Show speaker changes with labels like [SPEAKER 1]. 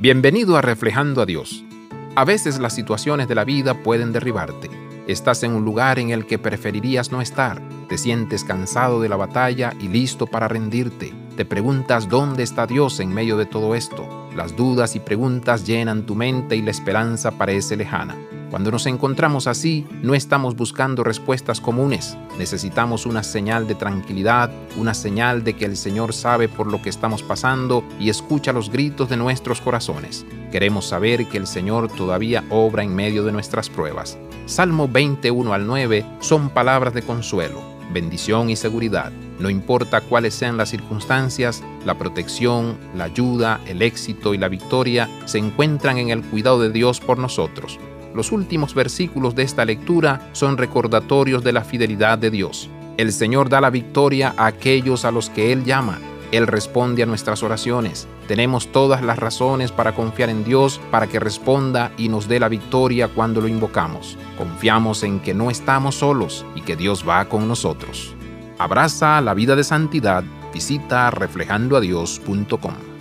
[SPEAKER 1] Bienvenido a Reflejando a Dios. A veces las situaciones de la vida pueden derribarte. Estás en un lugar en el que preferirías no estar. Te sientes cansado de la batalla y listo para rendirte. Te preguntas dónde está Dios en medio de todo esto. Las dudas y preguntas llenan tu mente y la esperanza parece lejana. Cuando nos encontramos así, no estamos buscando respuestas comunes. Necesitamos una señal de tranquilidad, una señal de que el Señor sabe por lo que estamos pasando y escucha los gritos de nuestros corazones. Queremos saber que el Señor todavía obra en medio de nuestras pruebas. Salmo 21 al 9 son palabras de consuelo, bendición y seguridad. No importa cuáles sean las circunstancias, la protección, la ayuda, el éxito y la victoria se encuentran en el cuidado de Dios por nosotros. Los últimos versículos de esta lectura son recordatorios de la fidelidad de Dios. El Señor da la victoria a aquellos a los que Él llama. Él responde a nuestras oraciones. Tenemos todas las razones para confiar en Dios para que responda y nos dé la victoria cuando lo invocamos. Confiamos en que no estamos solos y que Dios va con nosotros. Abraza la vida de santidad. Visita reflejandoadios.com.